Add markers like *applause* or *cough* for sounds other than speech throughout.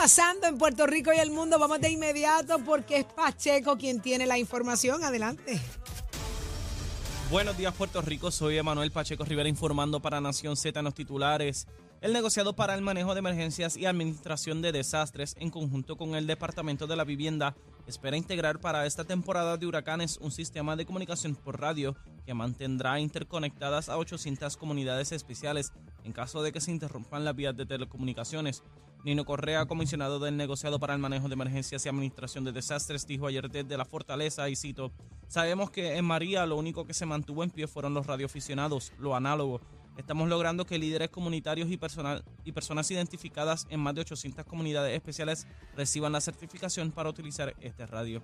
Pasando en Puerto Rico y el mundo? Vamos de inmediato porque es Pacheco quien tiene la información. Adelante. Buenos días Puerto Rico, soy Emanuel Pacheco Rivera informando para Nación Z en los titulares. El negociado para el manejo de emergencias y administración de desastres en conjunto con el Departamento de la Vivienda espera integrar para esta temporada de huracanes un sistema de comunicación por radio que mantendrá interconectadas a 800 comunidades especiales en caso de que se interrumpan las vías de telecomunicaciones. Nino Correa, comisionado del negociado para el manejo de emergencias y administración de desastres, dijo ayer desde la fortaleza, y cito, sabemos que en María lo único que se mantuvo en pie fueron los radioaficionados, lo análogo. Estamos logrando que líderes comunitarios y, personal, y personas identificadas en más de 800 comunidades especiales reciban la certificación para utilizar este radio.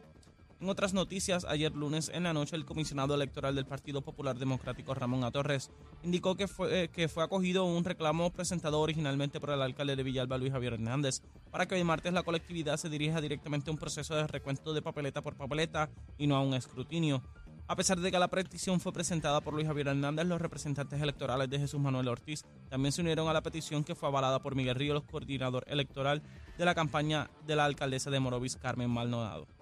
En otras noticias, ayer lunes en la noche, el comisionado electoral del Partido Popular Democrático, Ramón A. Torres, indicó que fue, eh, que fue acogido un reclamo presentado originalmente por el alcalde de Villalba, Luis Javier Hernández, para que hoy martes la colectividad se dirija directamente a un proceso de recuento de papeleta por papeleta y no a un escrutinio. A pesar de que la petición fue presentada por Luis Javier Hernández, los representantes electorales de Jesús Manuel Ortiz también se unieron a la petición que fue avalada por Miguel Ríos, coordinador electoral de la campaña de la alcaldesa de Morovis, Carmen Maldonado.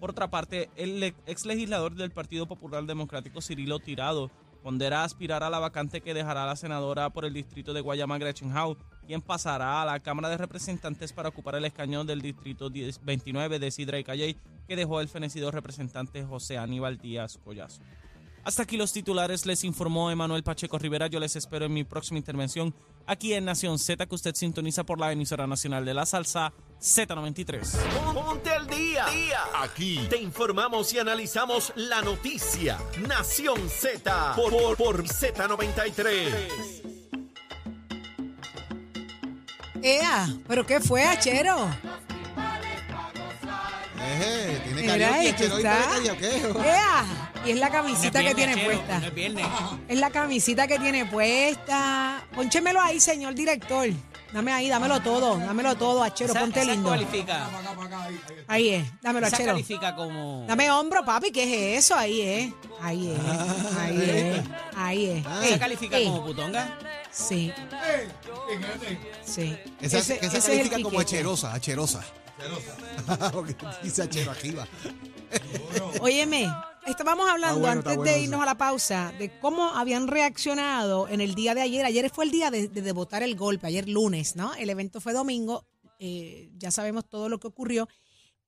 Por otra parte, el ex legislador del Partido Popular Democrático, Cirilo Tirado, pondera aspirar a la vacante que dejará la senadora por el distrito de Guayama, Gretchen Howe, quien pasará a la Cámara de Representantes para ocupar el escañón del distrito 10 29 de Sidra y Calley, que dejó el fenecido representante José Aníbal Díaz Collazo. Hasta aquí los titulares, les informó Emanuel Pacheco Rivera. Yo les espero en mi próxima intervención aquí en Nación Z, que usted sintoniza por la emisora nacional de la salsa Z93. Ponte al día. Aquí te informamos y analizamos la noticia. Nación Z por, por, por Z93. ¡Ea! ¿Pero qué fue, Achero? Eje, tiene karaoke, y. ¡Ea! Y es la camisita que tiene puesta. No es viernes. Es la camisita que tiene puesta. Pónchemelo ahí, señor director. Dame ahí, dámelo todo, dámelo todo, Achero, Esa- ponte esa lindo. Cualifica, Ahí es, dámelo, esa Achero. califica como. Dame hombro, papi, ¿qué es eso? Ahí es, ahí es, ahí es, ahí es. Ah. ¿Esa califica ey, como putonga? Sí, sí. Esa, Ese- esa ese es califica como piquete. acherosa, acherosa. *laughs* Porque dice achero arriba. Óyeme, estábamos hablando Está bueno, está antes bueno de eso. irnos a la pausa de cómo habían reaccionado en el día de ayer. Ayer fue el día de, de, de votar el golpe, ayer lunes, ¿no? El evento fue domingo, eh, ya sabemos todo lo que ocurrió.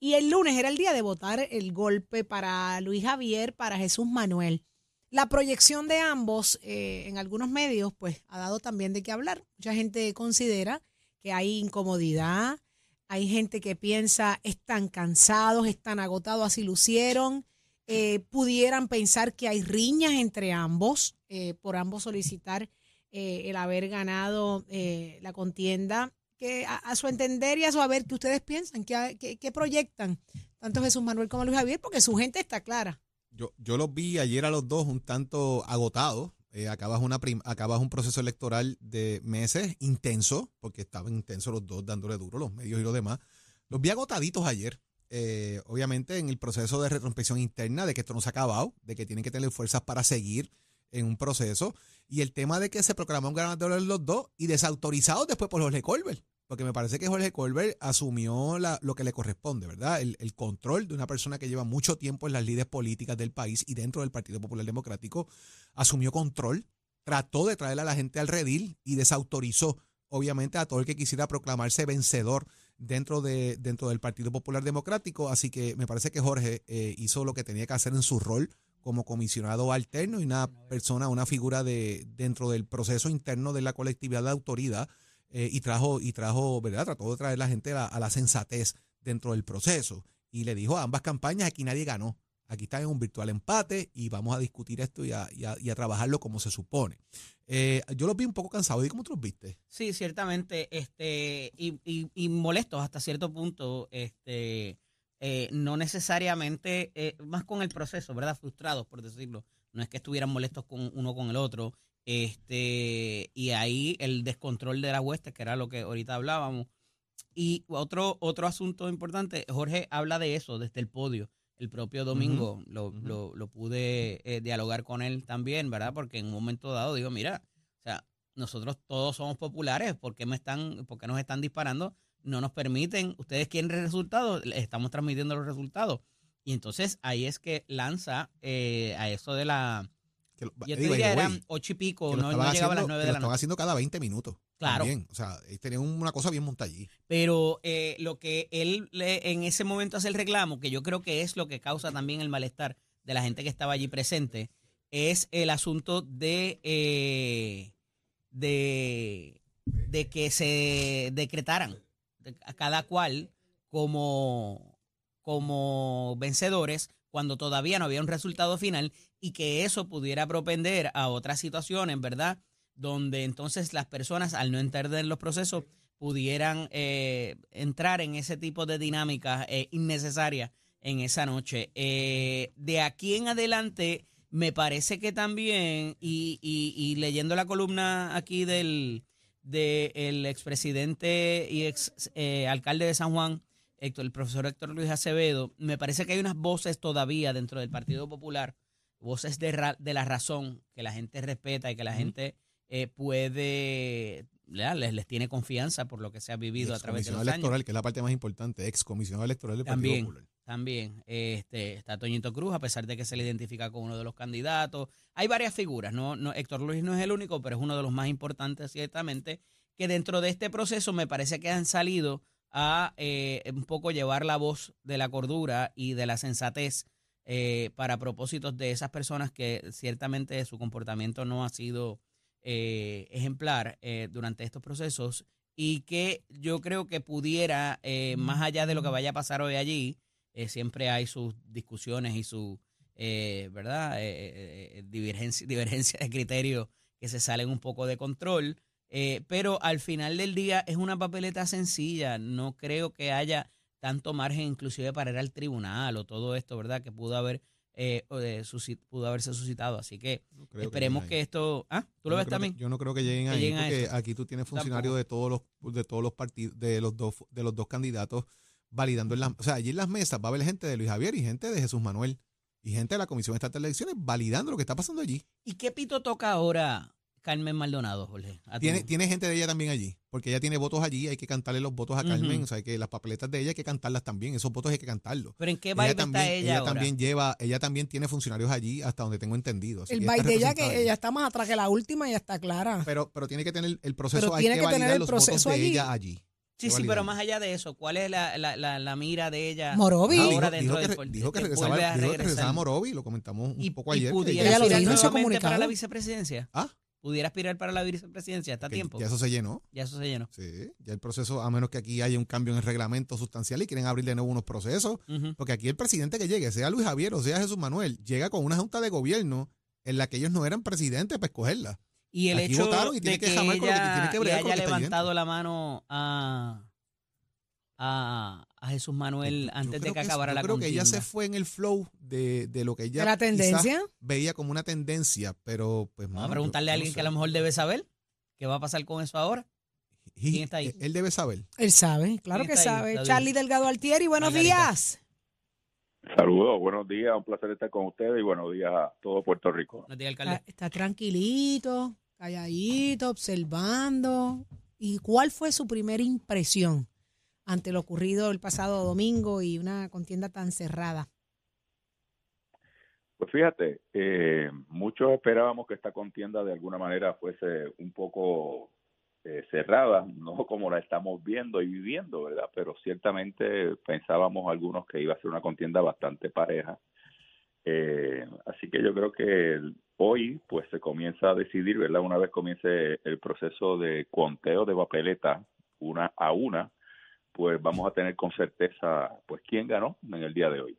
Y el lunes era el día de votar el golpe para Luis Javier, para Jesús Manuel. La proyección de ambos eh, en algunos medios, pues, ha dado también de qué hablar. Mucha gente considera que hay incomodidad, hay gente que piensa, están cansados, están agotados, así lucieron. Eh, pudieran pensar que hay riñas entre ambos, eh, por ambos solicitar eh, el haber ganado la contienda. Que a, su entender y a su haber, ¿qué ustedes piensan? ¿Qué, qué, proyectan? Tanto Jesús Manuel como Luis Javier, porque su gente está clara. Yo, yo los vi ayer a los dos un tanto agotados. Acabas, una acabas un proceso electoral de meses intenso, porque estaban intensos los dos dándole duro, los medios y los demás. Los vi agotaditos ayer. Eh, obviamente en el proceso de retrospección interna, de que esto no se ha acabado, de que tienen que tener fuerzas para seguir en un proceso. Y el tema de que se proclamó un ganador los dos y desautorizados después por Jorge Colbert. Porque me parece que Jorge Colbert asumió la- lo que le corresponde, ¿verdad? El, el control de una persona que lleva mucho tiempo en las líderes políticas del país y dentro del Partido Popular Democrático, asumió control, trató de traer a la gente al redil y desautorizó, obviamente, a todo el que quisiera proclamarse vencedor dentro, de, dentro del Partido Popular Democrático. Así que me parece que Jorge eh, hizo lo que tenía que hacer en su rol como comisionado alterno y una persona, una figura de dentro del proceso interno de la colectividad de autoridad eh, y trajo, y trajo, ¿verdad? Trató de traer a la gente a a la sensatez dentro del proceso. Y le dijo a ambas campañas, aquí nadie ganó. Aquí están en un virtual empate y vamos a discutir esto y a, y a- y a trabajarlo como se supone. Eh, yo los vi un poco cansados. ¿Y cómo tú los viste? Sí, ciertamente, este, y, y, y molestos hasta cierto punto, este, eh, no necesariamente, eh, más con el proceso, ¿verdad? Frustrados, por decirlo. No es que estuvieran molestos con uno con el otro. Este, y ahí el descontrol de la hueste, que era lo que ahorita hablábamos. Y otro, otro asunto importante, Jorge habla de eso desde el podio. El propio domingo lo, lo, lo pude eh, dialogar con él también, ¿verdad? Porque en un momento dado digo, mira, o sea, nosotros todos somos populares, ¿por qué, me están, por qué nos están disparando? No nos permiten, ustedes quieren resultados, les estamos transmitiendo los resultados. Y entonces ahí es que lanza eh, a eso de la... Que lo- Yo te digo, diría by the way, eran ocho y pico, no, llegaba a las nueve de la noche. haciendo cada 20 minutos. Claro. También. O sea, tenían una cosa bien montada allí. Pero eh, lo que él le- en ese momento hace el reclamo, que yo creo que es lo que causa también el malestar de la gente que estaba allí presente, es el asunto de, eh, de, de que se decretaran de- a cada cual como, como vencedores cuando todavía no había un resultado final y que eso pudiera propender a otras situaciones, ¿verdad? Donde entonces las personas, al no entender en los procesos, pudieran eh, entrar en ese tipo de dinámicas eh, innecesarias en esa noche. Eh, de aquí en adelante, me parece que también, y, y- y leyendo la columna aquí del del expresidente y ex eh, alcalde de San Juan, Héctor, el profesor Héctor Luis Acevedo, me parece que hay unas voces todavía dentro del Partido Popular, voces de, ra- de la razón, que la gente respeta y que la gente eh, puede, les, les tiene confianza por lo que se ha vivido a través de los años. electoral, que es la parte más importante, ex comisionado electoral del También. Partido Popular. También este, está Toñito Cruz, a pesar de que se le identifica como uno de los candidatos. Hay varias figuras, ¿no? no Héctor Luis no es el único, pero es uno de los más importantes, ciertamente, que dentro de este proceso me parece que han salido a eh, un poco llevar la voz de la cordura y de la sensatez eh, para propósitos de esas personas que ciertamente su comportamiento no ha sido eh, ejemplar eh, durante estos procesos y que yo creo que pudiera, eh, más allá de lo que vaya a pasar hoy allí, eh, siempre hay sus discusiones y su, eh, ¿verdad? Eh, divergencia, *laughs* divergencia de criterio que se salen un poco de control. pero al final del día es una papeleta sencilla. No creo que haya tanto margen inclusive para ir al tribunal o todo esto, ¿verdad? Que pudo haber eh, o de pudo haberse suscitado. Así que No esperemos que, esto... Ah, ¿tú Yo lo no ves que- también? yo no creo que lleguen Que ahí, lleguen porque aquí tú tienes Tampoco. funcionarios de todos los de todos los partidos, de los dos de los dos candidatos validando en las, o sea, allí en las mesas va a haber gente de Luis Javier y gente de Jesús Manuel y gente de la Comisión Estatal de Elecciones validando lo que está pasando allí. ¿Y qué pito toca ahora Carmen Maldonado, Jorge? A Tiene, tiene gente de ella también allí, porque ella tiene votos allí, hay que cantarle los votos a Carmen, o sea, que las papeletas de ella hay que cantarlas también, esos votos hay que cantarlos. ¿Pero en qué Ella baile también, está ella, ahora? también lleva, ella también tiene funcionarios allí, hasta donde tengo entendido. El que ella baile de ella, que allí. ella está más atrás que la última, ya está clara. Pero, pero tiene que tener el proceso, Pero hay tiene que que tener validar el los votos proceso de allí. ella allí. Sí, sí, pero más allá de eso, ¿cuál es la, la, la, la mira de ella? Morovi. Ah, ahora dijo, dentro dijo que, del dijo que regresaba, a dijo que regresaba Morovi, lo comentamos un y, poco y ayer. que pudiera Ella lo dijo en su para la vicepresidencia. Ah. Pudiera aspirar para la vicepresidencia, está a que tiempo. Ya eso se llenó. Ya eso se llenó. Sí, ya el proceso, a menos que aquí haya un cambio en el reglamento sustancial y quieren abrir de nuevo unos procesos, porque aquí el presidente que llegue, sea Luis Javier o sea Jesús Manuel, llega con una junta de gobierno en la que ellos no eran presidentes para escogerla. Y el Aquí hecho votaron y de tiene que que, jamar con lo que ella tiene que haya que ahí levantado la mano a, a, a Jesús Manuel antes de que es- acabara yo la creo que ella se fue en el flow de, de lo que ella ¿De la tendencia? veía como una tendencia, pero pues Vamos mano, a yo- preguntarle a no alguien sé. que a lo mejor debe saber qué va a pasar con eso ahora. ¿Quién está ahí? Él debe saber. Él sabe, claro ¿Quién que ahí? sabe. David. Charlie Delgado Altieri, buenos Margarita. días. Saludos, buenos días, un placer estar con ustedes y buenos días a todo Puerto Rico. Nos diga alcalde. Está, está tranquilito, calladito, observando. ¿Y cuál fue su primera impresión ante lo ocurrido el pasado domingo y una contienda tan cerrada? Pues fíjate, eh, muchos esperábamos que esta contienda de alguna manera fuese un poco eh, cerrada, no *laughs* como la estamos viendo y viviendo, ¿verdad? Pero ciertamente pensábamos algunos que iba a ser una contienda bastante pareja. Eh, así que yo creo que hoy pues se comienza a decidir, ¿verdad? Una vez comience el proceso de conteo de papeleta una a una, pues vamos a tener con certeza pues quién ganó en el día de hoy.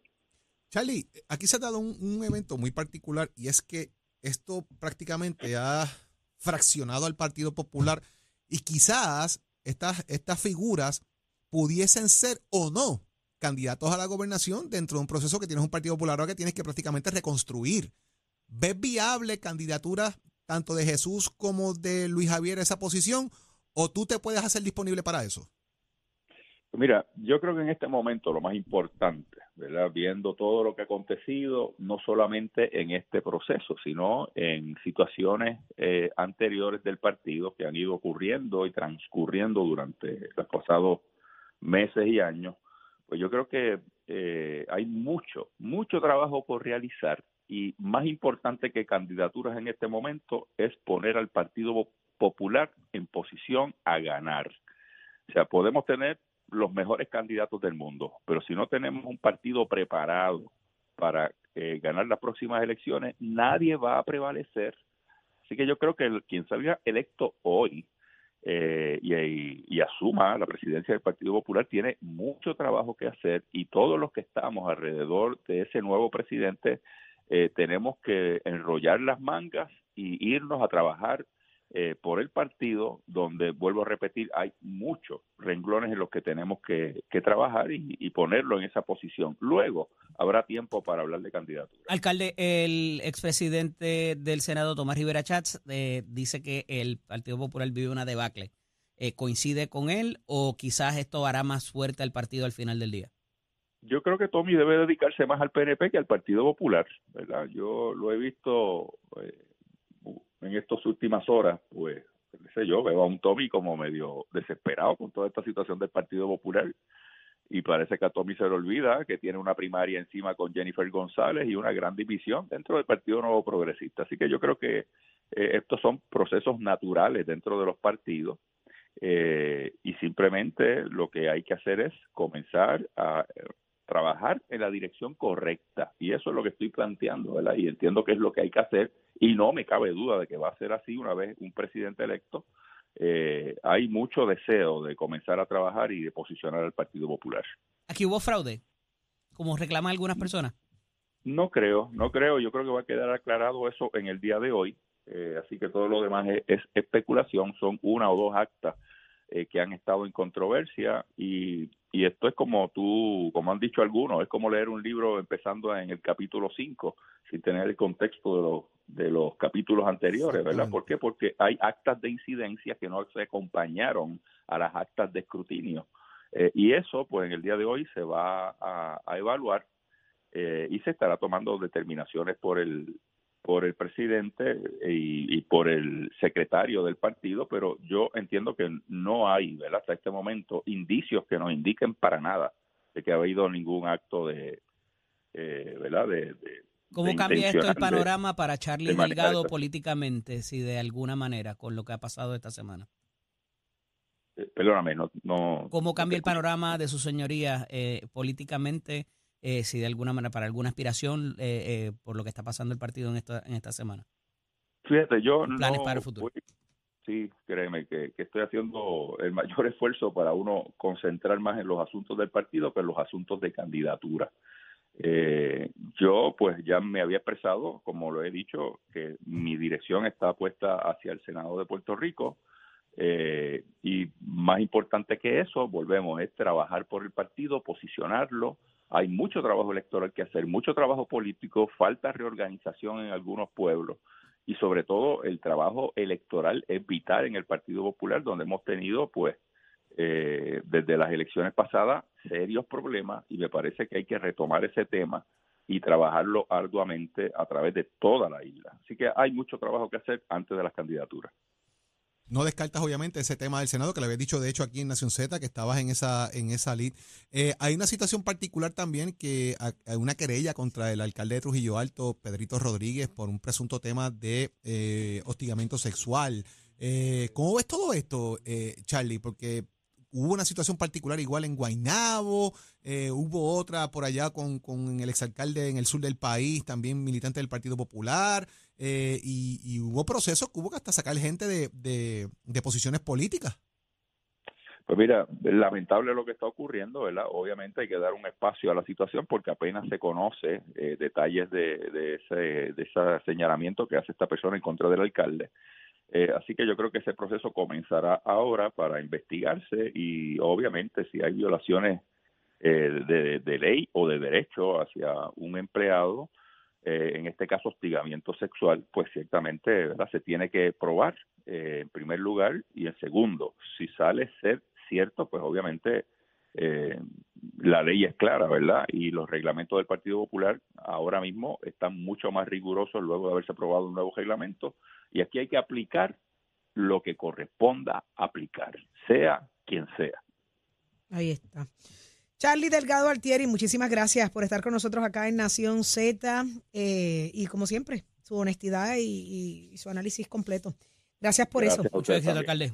Charlie, aquí se ha dado un, evento muy particular y es que esto prácticamente ha fraccionado al Partido Popular y quizás estas, estas figuras pudiesen ser o no candidatos a la gobernación dentro de un proceso que tienes un Partido Popular ahora que tienes que prácticamente reconstruir. ¿Ves viable candidaturas tanto de Jesús como de Luis Javier esa posición o tú te puedes hacer disponible para eso? Mira, yo creo que en este momento lo más importante, ¿verdad? Viendo todo lo que ha acontecido, no solamente en este proceso, sino en situaciones eh, anteriores del partido que han ido ocurriendo y transcurriendo durante los pasados meses y años, pues yo creo que eh, hay mucho, mucho trabajo por realizar y más importante que candidaturas en este momento es poner al Partido Popular en posición a ganar. O sea, podemos tener los mejores candidatos del mundo, pero si no tenemos un partido preparado para eh, ganar las próximas elecciones, nadie va a prevalecer. Así que yo creo que el, quien salga electo hoy eh, y, y, asuma la presidencia del Partido Popular tiene mucho trabajo que hacer y todos los que estamos alrededor de ese nuevo presidente eh, tenemos que enrollar las mangas y irnos a trabajar eh, por el partido, donde vuelvo a repetir, hay muchos renglones en los que tenemos que, trabajar y, ponerlo en esa posición. Luego habrá tiempo para hablar de candidatura. Alcalde, el expresidente del Senado, Tomás Rivera Chats, eh, dice que el Partido Popular vive una debacle. Eh, ¿Coincide con él o quizás esto hará más fuerte al partido al final del día? Yo creo que Tommy debe dedicarse más al PNP que al Partido Popular, ¿verdad? Yo lo he visto en estas últimas horas, pues, qué sé yo, veo a un Tommy como medio desesperado con toda esta situación del Partido Popular y parece que a Tommy se le olvida que tiene una primaria encima con Jennifer González y una gran división dentro del Partido Nuevo Progresista. Así que yo creo que eh, estos son procesos naturales dentro de los partidos eh, y simplemente lo que hay que hacer es comenzar a trabajar en la dirección correcta. Y eso es lo que estoy planteando, ¿verdad? Y entiendo que es lo que hay que hacer y no me cabe duda de que va a ser así una vez un presidente electo. Eh, hay mucho deseo de comenzar a trabajar y de posicionar al Partido Popular. ¿Aquí hubo fraude? Como reclaman algunas personas. No creo, no creo. Yo creo que va a quedar aclarado eso en el día de hoy. Eh, así que todo lo demás es especulación. Son una o dos actas eh, que han estado en controversia y, y, esto es como tú, como han dicho algunos, es como leer un libro empezando en el capítulo 5 sin tener el contexto de los, de los capítulos anteriores, ¿verdad? ¿Por qué? Porque hay actas de incidencia que no se acompañaron a las actas de escrutinio. Eh, y eso, pues en el día de hoy se va a, a evaluar eh, y se estará tomando determinaciones por el por el presidente y, por el secretario del partido, pero yo entiendo que no hay, ¿verdad? hasta este momento, indicios que nos indiquen para nada de que ha habido ningún acto de, eh, ¿verdad? De, ¿Cómo cambia esto el panorama para Charlie Delgado políticamente, si de alguna manera, con lo que ha pasado esta semana? Eh, perdóname, no, no. ¿Cómo cambia el panorama de su señoría eh, políticamente? Eh, si de alguna manera, para alguna aspiración eh, eh, por lo que está pasando el partido en esta, en esta semana. Fíjate, yo Planes para el futuro. sí, créeme que, estoy haciendo el mayor *laughs* esfuerzo para uno concentrar más en los asuntos del partido que en los asuntos de candidatura. Eh, yo pues ya me había expresado, como lo he dicho, que mi dirección está puesta hacia el Senado de Puerto Rico y más importante que eso, volvemos, es trabajar por el partido, posicionarlo, hay mucho trabajo electoral que hacer, mucho trabajo político, falta reorganización en algunos pueblos y sobre todo el trabajo electoral es vital en el Partido Popular donde hemos tenido pues eh, desde las elecciones pasadas serios problemas y me parece que hay que retomar ese tema y trabajarlo arduamente a través de toda la isla. Así que hay mucho trabajo que hacer antes de las candidaturas. No descartas obviamente ese tema del Senado que le había dicho de hecho aquí en Nación Z que estabas en esa en esa lid. Eh, hay una situación particular también que hay una querella contra el alcalde de Trujillo Alto, Pedrito Rodríguez, por un presunto tema de eh, hostigamiento sexual. Eh, ¿Cómo ves todo esto, Charlie? Porque hubo una situación particular igual en Guaynabo, hubo otra por allá con, con el exalcalde en el sur del país, también militante del Partido Popular. Eh, y, hubo procesos que hubo que hasta sacar gente de, de, posiciones políticas. Pues mira, lamentable lo que está ocurriendo, ¿verdad? Obviamente hay que dar un espacio a la situación porque apenas se conoce eh, detalles de, de, ese, de ese señalamiento que hace esta persona en contra del alcalde. Eh, así que yo creo que ese proceso comenzará ahora para investigarse y obviamente si hay violaciones de, de, ley o de derecho hacia un empleado, en este caso hostigamiento sexual, pues ciertamente ¿verdad? se tiene que probar en primer lugar y en segundo, si sale ser cierto, pues obviamente eh, la ley es clara, ¿verdad? Y los reglamentos del Partido Popular ahora mismo están mucho más rigurosos luego de haberse aprobado un nuevo reglamento y aquí hay que aplicar lo que corresponda aplicar, sea quien sea. Ahí está. Charlie Delgado Altieri, muchísimas gracias por estar con nosotros acá en Nación Z eh, y como siempre, su honestidad y su análisis completo. Gracias por eso. Mucho éxito, alcalde.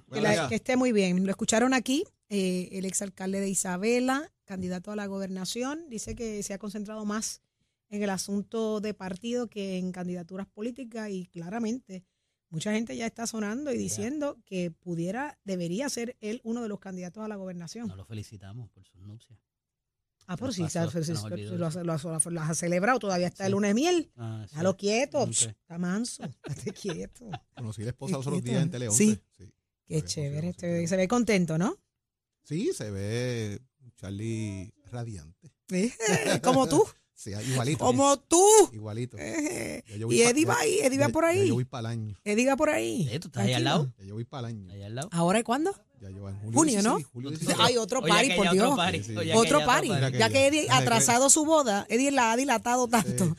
Que, esté muy bien. Lo escucharon aquí, eh, el exalcalde de Isabela, candidato a la gobernación, dice que se ha concentrado más en el asunto de partido que en candidaturas políticas y claramente mucha gente ya está sonando y diciendo que pudiera, debería ser él uno de los candidatos a la gobernación. No lo felicitamos por sus nupcias. Ah, por si lo, has celebrado, todavía está el lunes de miel. Ah, Déjalo quieto, está manso, estate quieto. Conocí a la esposa los otros días en Tele Sí. Qué chévere, se ve contento, ¿no? Sí, se ve Charlie radiante. *laughs* Como tú. Sí, igualito. Como tú. Igualito. y Eddie va ahí, Eddie va por ahí. yo voy para el año. Eddie va por ahí. ¿Tú estás ahí al lado? yo voy para el año. Ahí al lado. ¿Ahora y cuándo? Ya lleva en julio. Junio, ¿no? Julio Hay otro party, por Dios. Otro party. Ya que Eddie ha atrasado su boda, Eddie la ha dilatado tanto.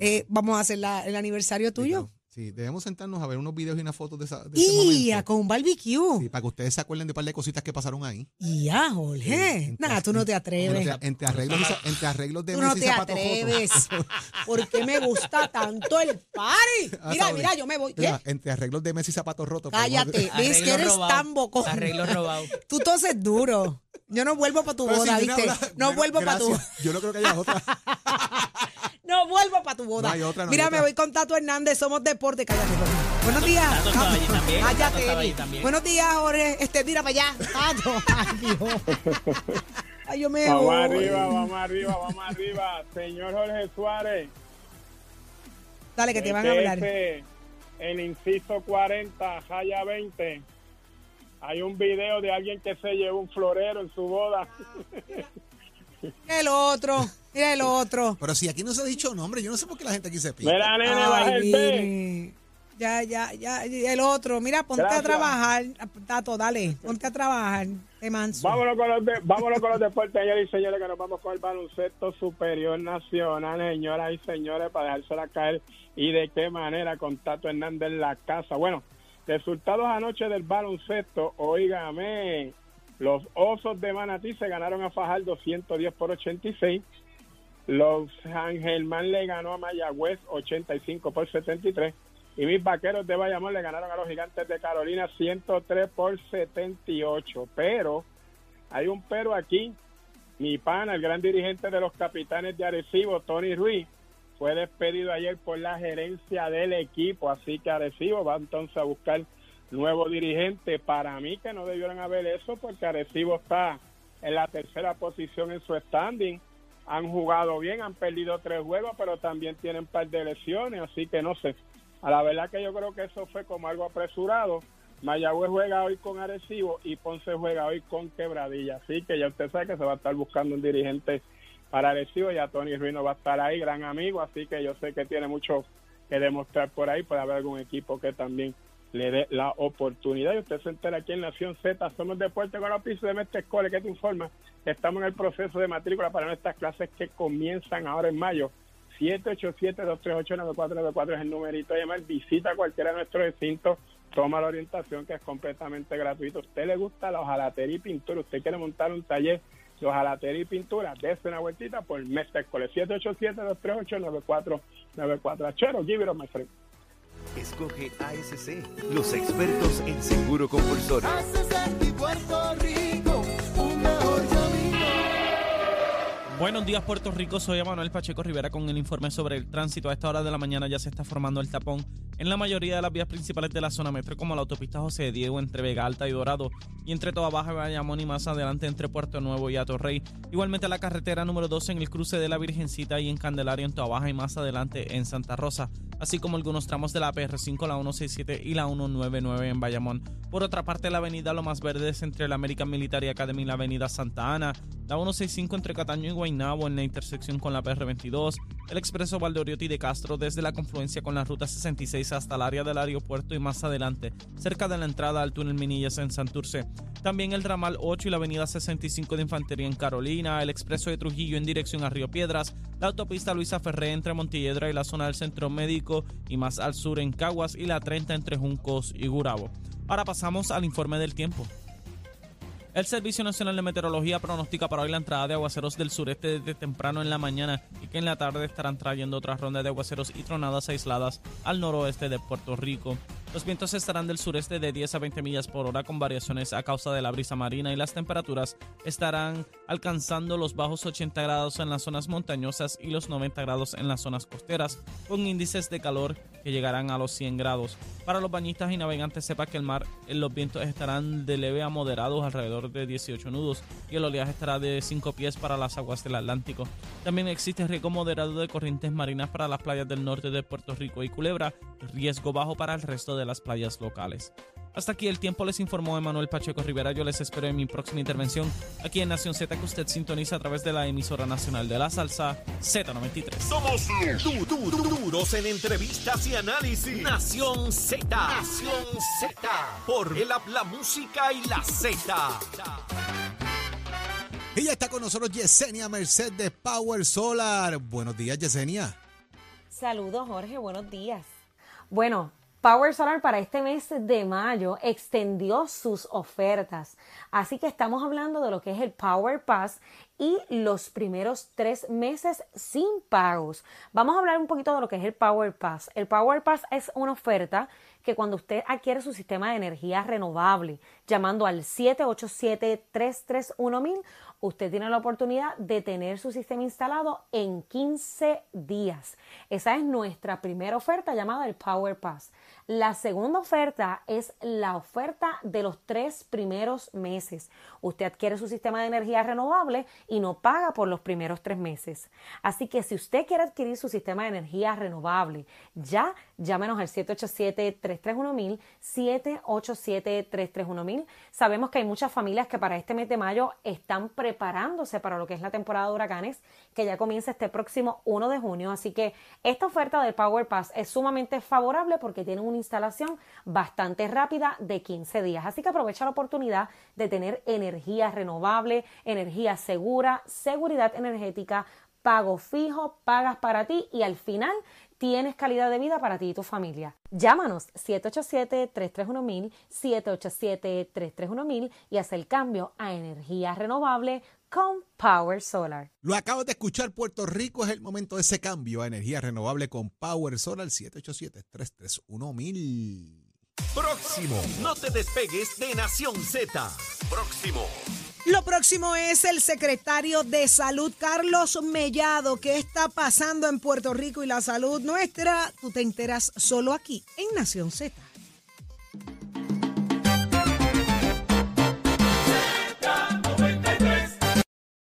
Eh, vamos a hacer la, el aniversario tuyo. Sí, debemos sentarnos a ver unos videos y unas fotos de, esa, de ese momento. con un barbecue. Sí, para que ustedes se acuerden de un par de cositas que pasaron ahí. Ya, Jorge. Nada, tú no te atreves. Entre, arreglos, entre arreglos de Tú no te atreves. *laughs* porque me gusta tanto el party. Ah, mira, mira, yo me voy. entre arreglos de Messi y zapatos rotos. Cállate. Ves que eres tan bocón. Arreglos robados. *laughs* Tú toses duro. Yo no vuelvo para tu boda, ¿viste? no vuelvo para tu Yo no creo que haya otra. *laughs* no vuelvo para tu boda. No hay otra, no Mira, hay me voy con Tato Hernández, somos deporte. Cállate, Buenos días. Cállate. Buenos días, Jorge. Este, mira para allá. Tato. *laughs* Ay, Dios. Ay, yo me Vamos voy. arriba, vamos arriba, vamos arriba. Señor Jorge Suárez. Dale, que te van a hablar. El inciso 40, Jaya 20 hay un video de alguien que se llevó un florero en su boda. El otro, mira el otro. Pero si aquí no se ha dicho nombre, yo no sé por qué la gente aquí se pide. Mira, nene, Ya, ya, ya, el otro. Mira, ponte a trabajar. Tato, dale, ponte a trabajar. Te manso. Vámonos con los, vámonos con los deportes, señores y señores, que nos vamos con el baloncesto superior nacional, señoras y señores, para dejársela caer. Y de qué manera con Tato Hernández en la casa. Bueno, Resultados anoche del baloncesto, oígame, los Osos de Manatí se ganaron a Fajardo 110 por 86. Los San Germán le ganó a Mayagüez 85 por 73. Y mis vaqueros de Bayamón le ganaron a los gigantes de Carolina 103 por 78. Pero, hay un pero aquí. Mi pana, el gran dirigente de los capitanes de Arecibo, Tony Ruiz, fue despedido ayer por la gerencia del equipo, así que Arecibo va entonces a buscar nuevo dirigente. Para mí que no debieron haber eso porque Arecibo está en la tercera posición en su standing. Han jugado bien, han perdido tres juegos, pero también tienen un par de lesiones, así que no sé. A la verdad que yo creo que eso fue como algo apresurado. Mayagüez juega hoy con Arecibo y Ponce juega hoy con Quebradilla. Así que ya usted sabe que se va a estar buscando un dirigente para Arecibo. Ya Tony Ruino va a estar ahí, gran amigo, así que yo sé que tiene mucho que demostrar por ahí. Puede haber algún equipo que también le dé la oportunidad. Y usted se entera aquí en Nación Z, somos Deporte con los pisos de Mestre Escuela, que te informa estamos en el proceso de matrícula para nuestras clases que comienzan ahora en mayo. 787-238-9494 es el numerito de llamar. Visita cualquiera de nuestros recintos, toma la orientación que es completamente gratuito. usted le gusta la hojalatería y pintura, usted quiere montar un taller de hojalatería y pintura, dése una vueltita por Mestre Escuela. 787-238-9494. Achero, give it up, my friend. Escoge ASC, los expertos en seguro compulsorio. Buenos días Puerto Rico, soy Manuel Pacheco Rivera con el informe sobre el tránsito. A esta hora de la mañana ya se está formando el tapón en la mayoría de las vías principales de la zona metro, como la autopista José Diego entre Vega Alta y Dorado, y entre Toa Baja y Bayamón y más adelante entre Puerto Nuevo y Atorrey. Igualmente la carretera número 12 en el cruce de la Virgencita y en Candelaria en Toa Baja y más adelante en Santa Rosa, así como algunos tramos de la PR5, la 167 y la 199 en Bayamón. Por otra parte, la avenida Lo Más Verdes entre la American Military Academy y la avenida Santa Ana, la 165 entre Cataño y Guaynabo en la intersección con la PR22, el expreso Valdoriotti de Castro desde la confluencia con la ruta 66 hasta el área del aeropuerto y más adelante, cerca de la entrada al túnel Minillas en Santurce. También el ramal 8 y la avenida 65 de Infantería en Carolina, el expreso de Trujillo en dirección a Río Piedras, la autopista Luisa Ferré entre Montelledra y la zona del Centro Médico y más al sur en Caguas y la 30 entre Juncos y Gurabo. Ahora pasamos al informe del tiempo. El Servicio Nacional de Meteorología pronostica para hoy la entrada de aguaceros del sureste desde temprano en la mañana y que en la tarde estarán trayendo otra ronda de aguaceros y tronadas aisladas al noroeste de Puerto Rico. Los vientos estarán del sureste de 10 a 20 millas por hora con variaciones a causa de la brisa marina y las temperaturas estarán alcanzando los bajos 80 grados en las zonas montañosas y los 90 grados en las zonas costeras, con índices de calor que llegarán a los 100 grados. Para los bañistas y navegantes sepa que el mar, en los vientos estarán de leve a moderados alrededor de 18 nudos y el oleaje estará de 5 pies para las aguas del Atlántico. También existe riesgo moderado de corrientes marinas para las playas del norte de Puerto Rico y Culebra, riesgo bajo para el resto de las playas locales. Hasta aquí el tiempo les informó Emanuel Pacheco Rivera. Yo les espero en mi próxima intervención aquí en Nación Z que usted sintoniza a través de la emisora nacional de la salsa Z93. Somos du- du- du- duros en entrevistas y análisis. Nación Z. Nación Z. Por el app, la música y la Z. Y ya está con nosotros Yesenia Merced de Power Solar. Buenos días, Yesenia. Saludos, Jorge, buenos días. Bueno, Power Solar para este mes de mayo extendió sus ofertas. Así que estamos hablando de lo que es el Power Pass y los primeros tres meses sin pagos. Vamos a hablar un poquito de lo que es el Power Pass. El Power Pass es una oferta que cuando usted adquiere su sistema de energía renovable, llamando al 787-331-1000, usted tiene la oportunidad de tener su sistema instalado en 15 días. Esa es nuestra primera oferta llamada el Power Pass. La segunda oferta es la oferta de los tres primeros meses. Usted adquiere su sistema de energía renovable y no paga por los primeros tres meses. Así que si usted quiere adquirir su sistema de energía renovable, ya llámenos al 787-331-1000, 787-331-1000. Sabemos que hay muchas familias que para este mes de mayo están preparándose para lo que es la temporada de huracanes, que ya comienza este próximo 1 de junio. Así que esta oferta del Power Pass es sumamente favorable porque tiene una instalación bastante rápida de 15 días. Así que aprovecha la oportunidad de tener energía renovable, energía segura, seguridad energética, pago fijo, pagas para ti y al final tienes calidad de vida para ti y tu familia. Llámanos 787-331-1000, 787-331-1000 y haz el cambio a energía renovable con Power Solar. Lo acabas de escuchar, Puerto Rico es el momento de ese cambio a energía renovable con Power Solar 787-331-1000. Próximo. No te despegues de Nación Z. Próximo. Lo próximo es el secretario de Salud, Carlos Mellado. ¿Qué está pasando en Puerto Rico y la salud nuestra? Tú te enteras solo aquí, en Nación Z.